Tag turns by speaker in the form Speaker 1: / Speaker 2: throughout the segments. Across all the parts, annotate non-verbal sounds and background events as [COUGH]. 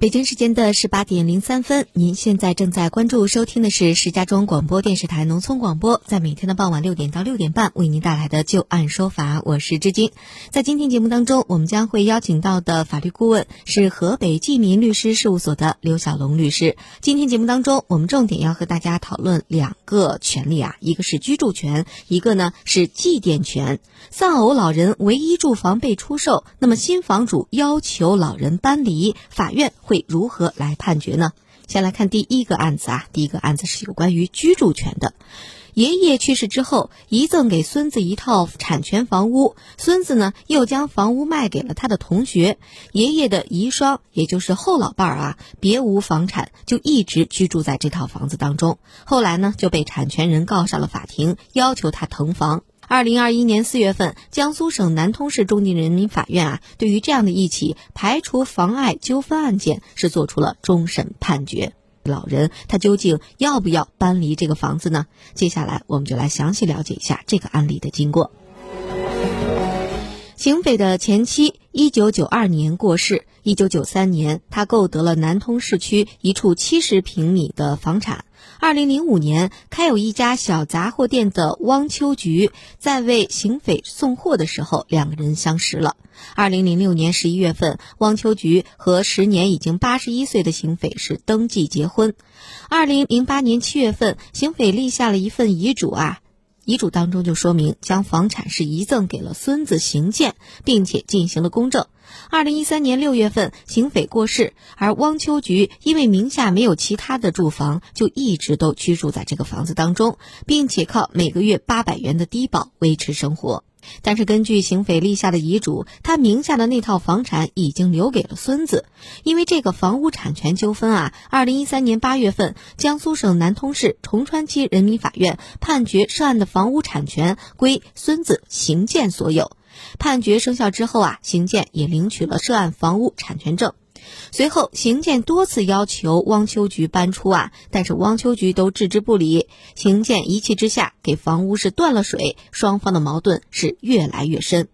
Speaker 1: 北京时间的十八点零三分，您现在正在关注收听的是石家庄广播电视台农村广播，在每天的傍晚六点到六点半为您带来的就案说法，我是知金。在今天节目当中，我们将会邀请到的法律顾问是河北济民律师事务所的刘小龙律师。今天节目当中，我们重点要和大家讨论两个权利啊，一个是居住权，一个呢是祭奠权。丧偶老人唯一住房被出售，那么新房主要求老人搬离，法院。会如何来判决呢？先来看第一个案子啊，第一个案子是有关于居住权的。爷爷去世之后，遗赠给孙子一套产权房屋，孙子呢又将房屋卖给了他的同学。爷爷的遗孀，也就是后老伴儿啊，别无房产，就一直居住在这套房子当中。后来呢，就被产权人告上了法庭，要求他腾房。二零二一年四月份，江苏省南通市中级人民法院啊，对于这样的一起排除妨碍纠纷案件是做出了终审判决。老人他究竟要不要搬离这个房子呢？接下来我们就来详细了解一下这个案例的经过。邢匪的前妻一九九二年过世，一九九三年他购得了南通市区一处七十平米的房产。二零零五年，开有一家小杂货店的汪秋菊在为邢匪送货的时候，两个人相识了。二零零六年十一月份，汪秋菊和时年已经八十一岁的邢匪是登记结婚。二零零八年七月份，邢匪立下了一份遗嘱啊。遗嘱当中就说明将房产是遗赠给了孙子邢建，并且进行了公证。二零一三年六月份，邢斐过世，而汪秋菊因为名下没有其他的住房，就一直都居住在这个房子当中，并且靠每个月八百元的低保维持生活。但是根据邢斐立下的遗嘱，他名下的那套房产已经留给了孙子。因为这个房屋产权纠纷啊，二零一三年八月份，江苏省南通市崇川区人民法院判决涉案的房屋产权归孙子邢建所有。判决生效之后啊，邢建也领取了涉案房屋产权证。随后，邢建多次要求汪秋菊搬出啊，但是汪秋菊都置之不理。邢建一气之下给房屋是断了水，双方的矛盾是越来越深。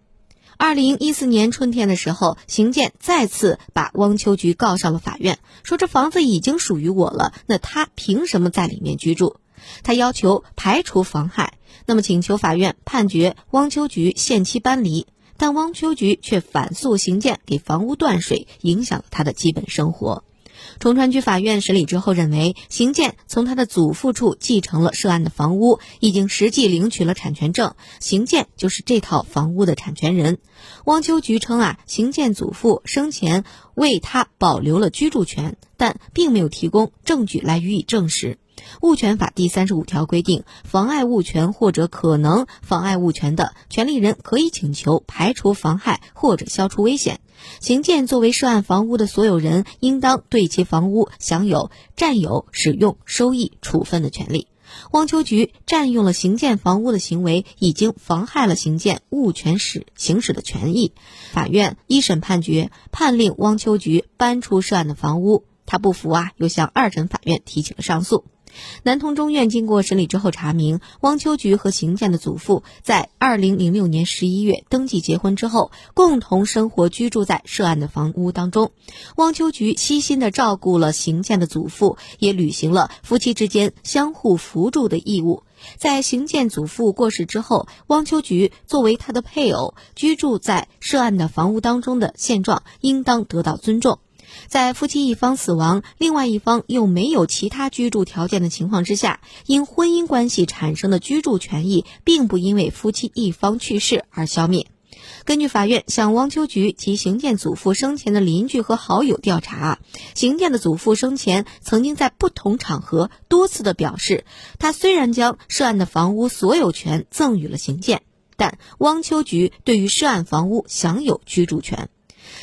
Speaker 1: 二零一四年春天的时候，邢建再次把汪秋菊告上了法院，说这房子已经属于我了，那他凭什么在里面居住？他要求排除妨害，那么请求法院判决汪秋菊限期搬离。但汪秋菊却反诉邢建给房屋断水，影响了他的基本生活。崇川区法院审理之后认为，邢建从他的祖父处继承了涉案的房屋，已经实际领取了产权证，邢建就是这套房屋的产权人。汪秋菊称啊，邢建祖父生前为他保留了居住权，但并没有提供证据来予以证实。物权法第三十五条规定，妨碍物权或者可能妨碍物权的权利人，可以请求排除妨害或者消除危险。邢建作为涉案房屋的所有人，应当对其房屋享有占有、使用、收益、处分的权利。汪秋菊占用了邢建房屋的行为，已经妨害了邢建物权使行使的权益。法院一审判决，判令汪秋菊搬出涉案的房屋。他不服啊，又向二审法院提起了上诉。南通中院经过审理之后查明，汪秋菊和邢建的祖父在二零零六年十一月登记结婚之后，共同生活居住在涉案的房屋当中。汪秋菊悉心的照顾了邢建的祖父，也履行了夫妻之间相互扶助的义务。在邢建祖父过世之后，汪秋菊作为他的配偶，居住在涉案的房屋当中的现状，应当得到尊重。在夫妻一方死亡，另外一方又没有其他居住条件的情况之下，因婚姻关系产生的居住权益，并不因为夫妻一方去世而消灭。根据法院向汪秋菊及邢建祖父生前的邻居和好友调查，邢建的祖父生前曾经在不同场合多次的表示，他虽然将涉案的房屋所有权赠予了邢建，但汪秋菊对于涉案房屋享有居住权。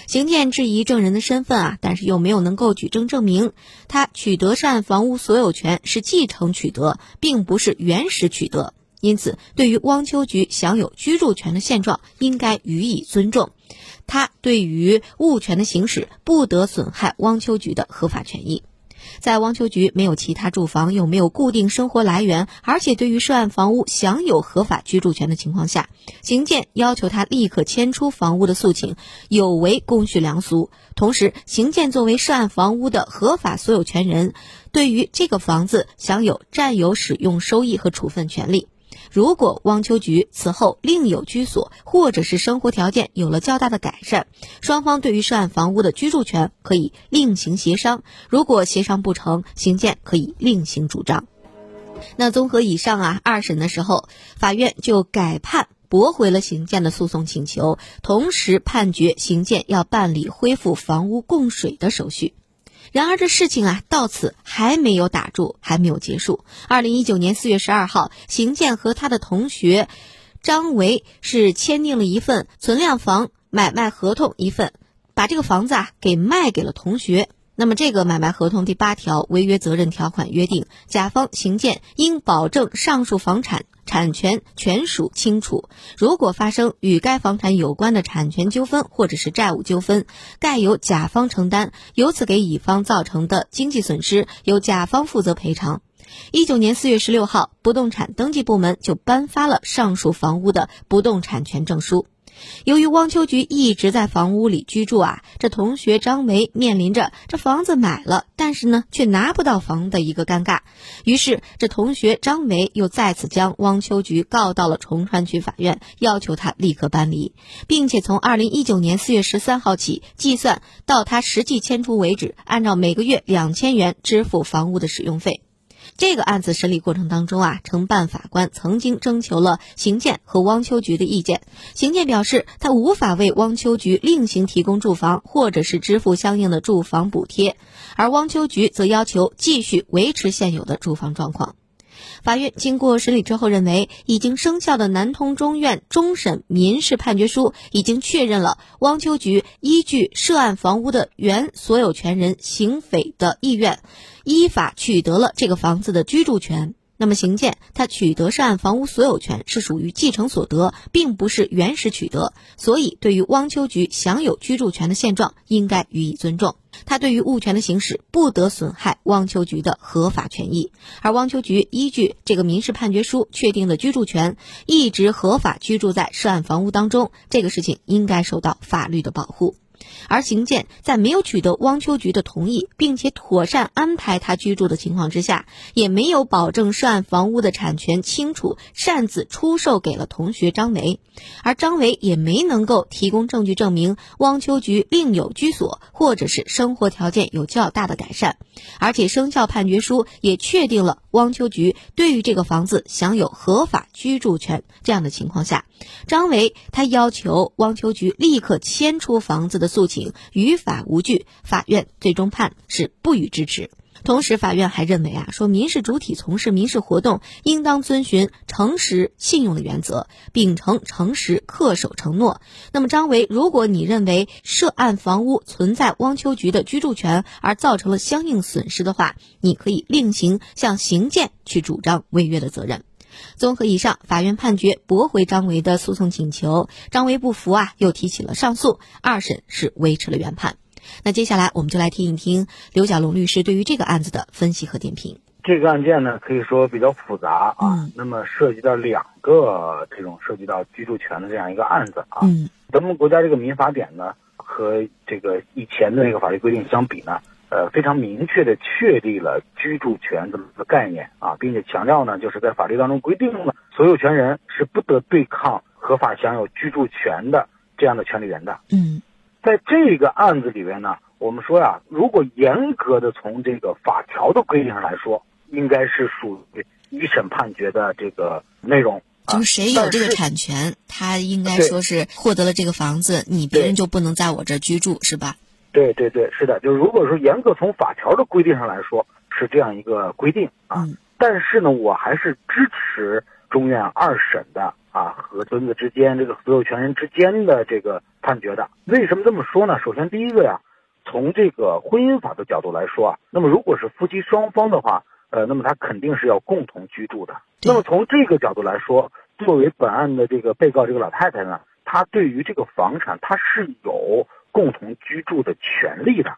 Speaker 1: 邢建质疑证人的身份啊，但是又没有能够举证证明他取得涉案房屋所有权是继承取得，并不是原始取得。因此，对于汪秋菊享有居住权的现状，应该予以尊重。他对于物权的行使不得损害汪秋菊的合法权益。在汪秋菊没有其他住房，又没有固定生活来源，而且对于涉案房屋享有合法居住权的情况下，邢建要求他立刻迁出房屋的诉请，有违公序良俗。同时，邢建作为涉案房屋的合法所有权人，对于这个房子享有占有、使用、收益和处分权利。如果汪秋菊此后另有居所，或者是生活条件有了较大的改善，双方对于涉案房屋的居住权可以另行协商。如果协商不成，邢建可以另行主张。那综合以上啊，二审的时候，法院就改判驳回了邢建的诉讼请求，同时判决邢建要办理恢复房屋供水的手续。然而，这事情啊，到此还没有打住，还没有结束。二零一九年四月十二号，邢健和他的同学张维是签订了一份存量房买卖合同一份，把这个房子啊给卖给了同学。那么，这个买卖合同第八条违约责任条款约定，甲方邢健应保证上述房产。产权权属清楚。如果发生与该房产有关的产权纠纷或者是债务纠纷，盖由甲方承担，由此给乙方造成的经济损失，由甲方负责赔偿。一九年四月十六号，不动产登记部门就颁发了上述房屋的不动产权证书。由于汪秋菊一直在房屋里居住啊，这同学张梅面临着这房子买了，但是呢却拿不到房的一个尴尬。于是，这同学张梅又再次将汪秋菊告到了崇川区法院，要求他立刻搬离，并且从二零一九年四月十三号起计算到他实际迁出为止，按照每个月两千元支付房屋的使用费。这个案子审理过程当中啊，承办法官曾经征求了邢建和汪秋菊的意见。邢建表示，他无法为汪秋菊另行提供住房，或者是支付相应的住房补贴，而汪秋菊则要求继续维持现有的住房状况。法院经过审理之后认为，已经生效的南通中院终审民事判决书已经确认了汪秋菊依据涉案房屋的原所有权人邢斐的意愿，依法取得了这个房子的居住权。那么，邢建他取得涉案房屋所有权是属于继承所得，并不是原始取得，所以对于汪秋菊享有居住权的现状，应该予以尊重。他对于物权的行使不得损害汪秋菊的合法权益，而汪秋菊依据这个民事判决书确定的居住权，一直合法居住在涉案房屋当中，这个事情应该受到法律的保护。而邢健在没有取得汪秋菊的同意，并且妥善安排他居住的情况之下，也没有保证涉案房屋的产权清楚，擅自出售给了同学张维，而张维也没能够提供证据证明汪秋菊另有居所，或者是生活条件有较大的改善，而且生效判决书也确定了汪秋菊对于这个房子享有合法居住权。这样的情况下，张维他要求汪秋菊立刻迁出房子的。诉请于法无据，法院最终判是不予支持。同时，法院还认为啊，说民事主体从事民事活动，应当遵循诚实信用的原则，秉承诚实恪守承诺。那么，张维，如果你认为涉案房屋存在汪秋菊的居住权而造成了相应损失的话，你可以另行向邢建去主张违约的责任。综合以上，法院判决驳回张维的诉讼请求，张维不服啊，又提起了上诉，二审是维持了原判。那接下来我们就来听一听刘小龙律师对于这个案子的分析和点评。
Speaker 2: 这个案件呢，可以说比较复杂啊，那么涉及到两个这种涉及到居住权的这样一个案子啊。
Speaker 1: 嗯，
Speaker 2: 咱们国家这个民法典呢，和这个以前的那个法律规定相比呢。呃，非常明确的确立了居住权这么个概念啊，并且强调呢，就是在法律当中规定了所有权人是不得对抗合法享有居住权的这样的权利人的。
Speaker 1: 嗯，
Speaker 2: 在这个案子里边呢，我们说呀，如果严格的从这个法条的规定上来说，应该是属于一审判决的这个内容。
Speaker 1: 就是谁有这个产权，他应该说是获得了这个房子，你别人就不能在我这儿居住，是吧？
Speaker 2: 对对对，是的，就是如果说严格从法条的规定上来说是这样一个规定啊，但是呢，我还是支持中院二审的啊和孙子之间这个所有权人之间的这个判决的。为什么这么说呢？首先第一个呀，从这个婚姻法的角度来说啊，那么如果是夫妻双方的话，呃，那么他肯定是要共同居住的。那么从这个角度来说，作为本案的这个被告这个老太太呢，她对于这个房产她是有共同居住的权利的。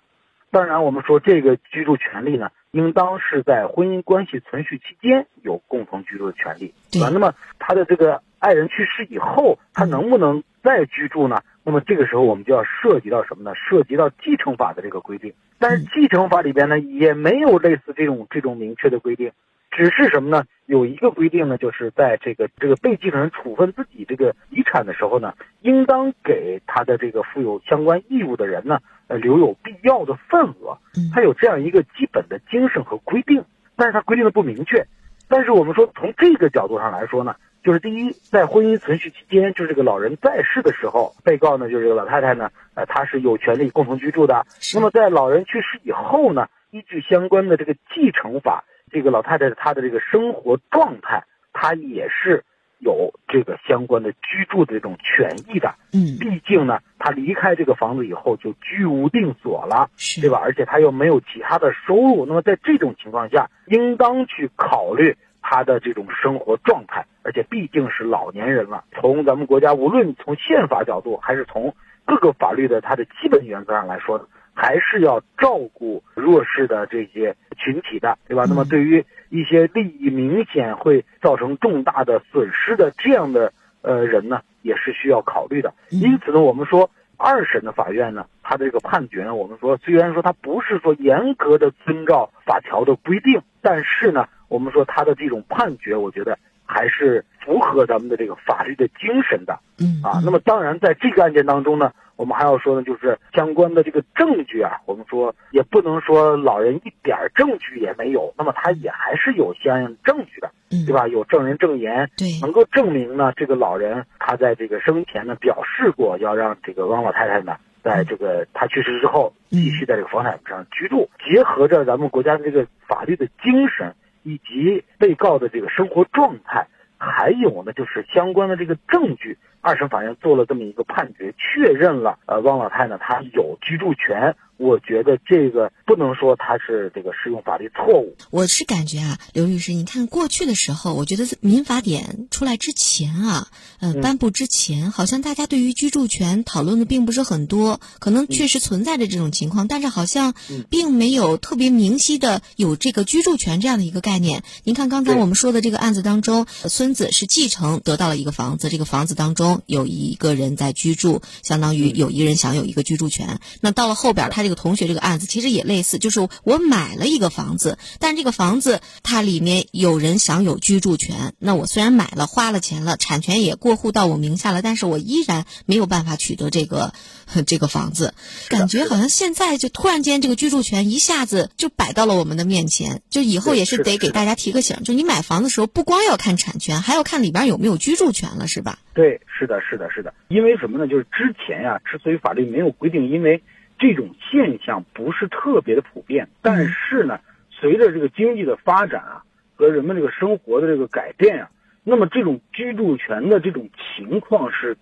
Speaker 2: 当然，我们说这个居住权利呢，应当是在婚姻关系存续期间有共同居住的权利，
Speaker 1: 对
Speaker 2: 吧？那么他的这个爱人去世以后，他能不能再居住呢？那么这个时候我们就要涉及到什么呢？涉及到继承法的这个规定。但是继承法里边呢，也没有类似这种这种明确的规定。只是什么呢？有一个规定呢，就是在这个这个被继承人处分自己这个遗产的时候呢，应当给他的这个负有相关义务的人呢，呃，留有必要的份额。他有这样一个基本的精神和规定，但是他规定的不明确。但是我们说从这个角度上来说呢，就是第一，在婚姻存续期间，就是这个老人在世的时候，被告呢就是这个老太太呢，呃，她是有权利共同居住的。那么在老人去世以后呢，依据相关的这个继承法。这个老太太她的这个生活状态，她也是有这个相关的居住的这种权益的。
Speaker 1: 嗯，
Speaker 2: 毕竟呢，她离开这个房子以后就居无定所了，对吧？而且她又没有其他的收入，那么在这种情况下，应当去考虑她的这种生活状态。而且毕竟是老年人了，从咱们国家无论从宪法角度，还是从各个法律的它的基本原则上来说呢。还是要照顾弱势的这些群体的，对吧？那么对于一些利益明显会造成重大的损失的这样的呃人呢，也是需要考虑的。因此呢，我们说二审的法院呢，他的这个判决呢，我们说虽然说他不是说严格的遵照法条的规定，但是呢，我们说他的这种判决，我觉得还是符合咱们的这个法律的精神的。
Speaker 1: 嗯
Speaker 2: 啊，那么当然在这个案件当中呢。我们还要说呢，就是相关的这个证据啊，我们说也不能说老人一点证据也没有，那么他也还是有相应证据的，对吧？有证人证言，
Speaker 1: 对，
Speaker 2: 能够证明呢，这个老人他在这个生前呢表示过要让这个汪老太太呢，在这个他去世之后继续在这个房产上居住。结合着咱们国家的这个法律的精神，以及被告的这个生活状态，还有呢就是相关的这个证据。二审法院做了这么一个判决，确认了，呃，汪老太呢，她有居住权。我觉得这个不能说他是这个适用法律错误。
Speaker 1: 我是感觉啊，刘律师，你看过去的时候，我觉得民法典出来之前啊，呃，颁布之前，好像大家对于居住权讨论的并不是很多，可能确实存在着这种情况，但是好像并没有特别明晰的有这个居住权这样的一个概念。您看刚才我们说的这个案子当中，孙子是继承得到了一个房子，这个房子当中有一个人在居住，相当于有一个人享有一个居住权。那到了后边他。这个同学这个案子其实也类似，就是我买了一个房子，但这个房子它里面有人享有居住权。那我虽然买了花了钱了，产权也过户到我名下了，但是我依然没有办法取得这个 [LAUGHS] 这个房子。感觉好像现在就突然间这个居住权一下子就摆到了我们的面前，就以后也是得给大家提个醒，就你买房的时候不光要看产权，还要看里边有没有居住权了，是吧？
Speaker 2: 对，是的，是的，是的。因为什么呢？就是之前呀，之所以法律没有规定，因为。这种现象不是特别的普遍，但是呢，随着这个经济的发展啊，和人们这个生活的这个改变啊，那么这种居住权的这种情况是，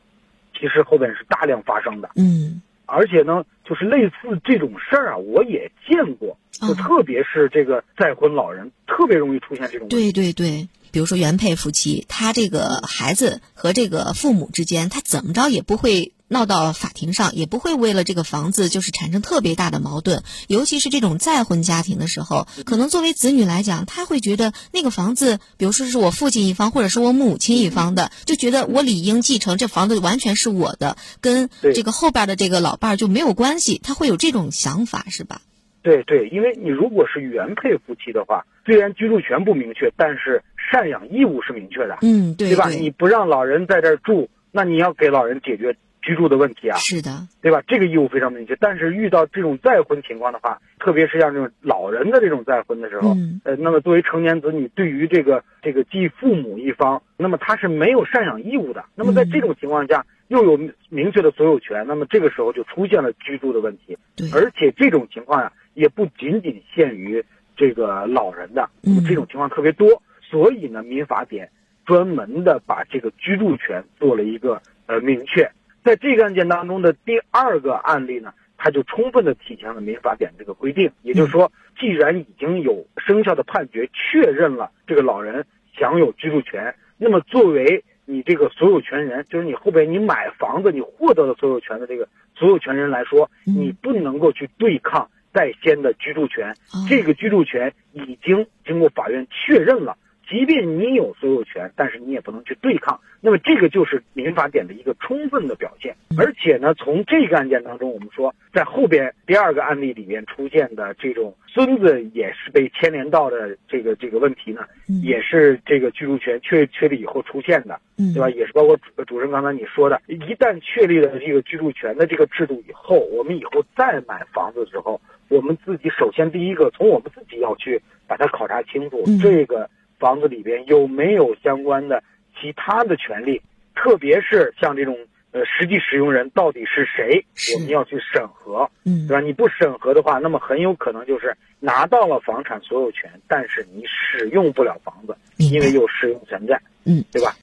Speaker 2: 其实后边是大量发生的。
Speaker 1: 嗯，
Speaker 2: 而且呢，就是类似这种事儿啊，我也见过，就特别是这个再婚老人，特别容易出现这种。
Speaker 1: 对对对，比如说原配夫妻，他这个孩子和这个父母之间，他怎么着也不会。闹到法庭上也不会为了这个房子就是产生特别大的矛盾，尤其是这种再婚家庭的时候，可能作为子女来讲，他会觉得那个房子，比如说是我父亲一方或者是我母亲一方的，就觉得我理应继承这房子完全是我的，跟这个后边的这个老伴儿就没有关系，他会有这种想法是吧？
Speaker 2: 对对，因为你如果是原配夫妻的话，虽然居住权不明确，但是赡养义务是明确的，
Speaker 1: 嗯，对，
Speaker 2: 对吧？你不让老人在这儿住，那你要给老人解决。居住的问题啊，
Speaker 1: 是的，
Speaker 2: 对吧？这个义务非常明确。但是遇到这种再婚情况的话，特别是像这种老人的这种再婚的时候，呃，那么作为成年子女，对于这个这个继父母一方，那么他是没有赡养义务的。那么在这种情况下，又有明确的所有权，那么这个时候就出现了居住的问题。
Speaker 1: 对，
Speaker 2: 而且这种情况呀，也不仅仅限于这个老人的，这种情况特别多。所以呢，民法典专门的把这个居住权做了一个呃明确。在这个案件当中的第二个案例呢，它就充分的体现了民法典这个规定。也就是说，既然已经有生效的判决确认了这个老人享有居住权，那么作为你这个所有权人，就是你后边你买房子你获得的所有权的这个所有权人来说，你不能够去对抗在先的居住权。这个居住权已经经过法院确认了。即便你有所有权，但是你也不能去对抗。那么这个就是民法典的一个充分的表现。而且呢，从这个案件当中，我们说在后边第二个案例里面出现的这种孙子也是被牵连到的这个这个问题呢，也是这个居住权确确立以后出现的，对吧？也是包括主主持人刚才你说的，一旦确立了这个居住权的这个制度以后，我们以后再买房子的时候，我们自己首先第一个从我们自己要去把它考察清楚这个。房子里边有没有相关的其他的权利？特别是像这种呃实际使用人到底是谁，我们要去审核，嗯，对吧？你不审核的话，那么很有可能就是拿到了房产所有权，但是你使用不了房子，因为有使用权在，嗯，对吧？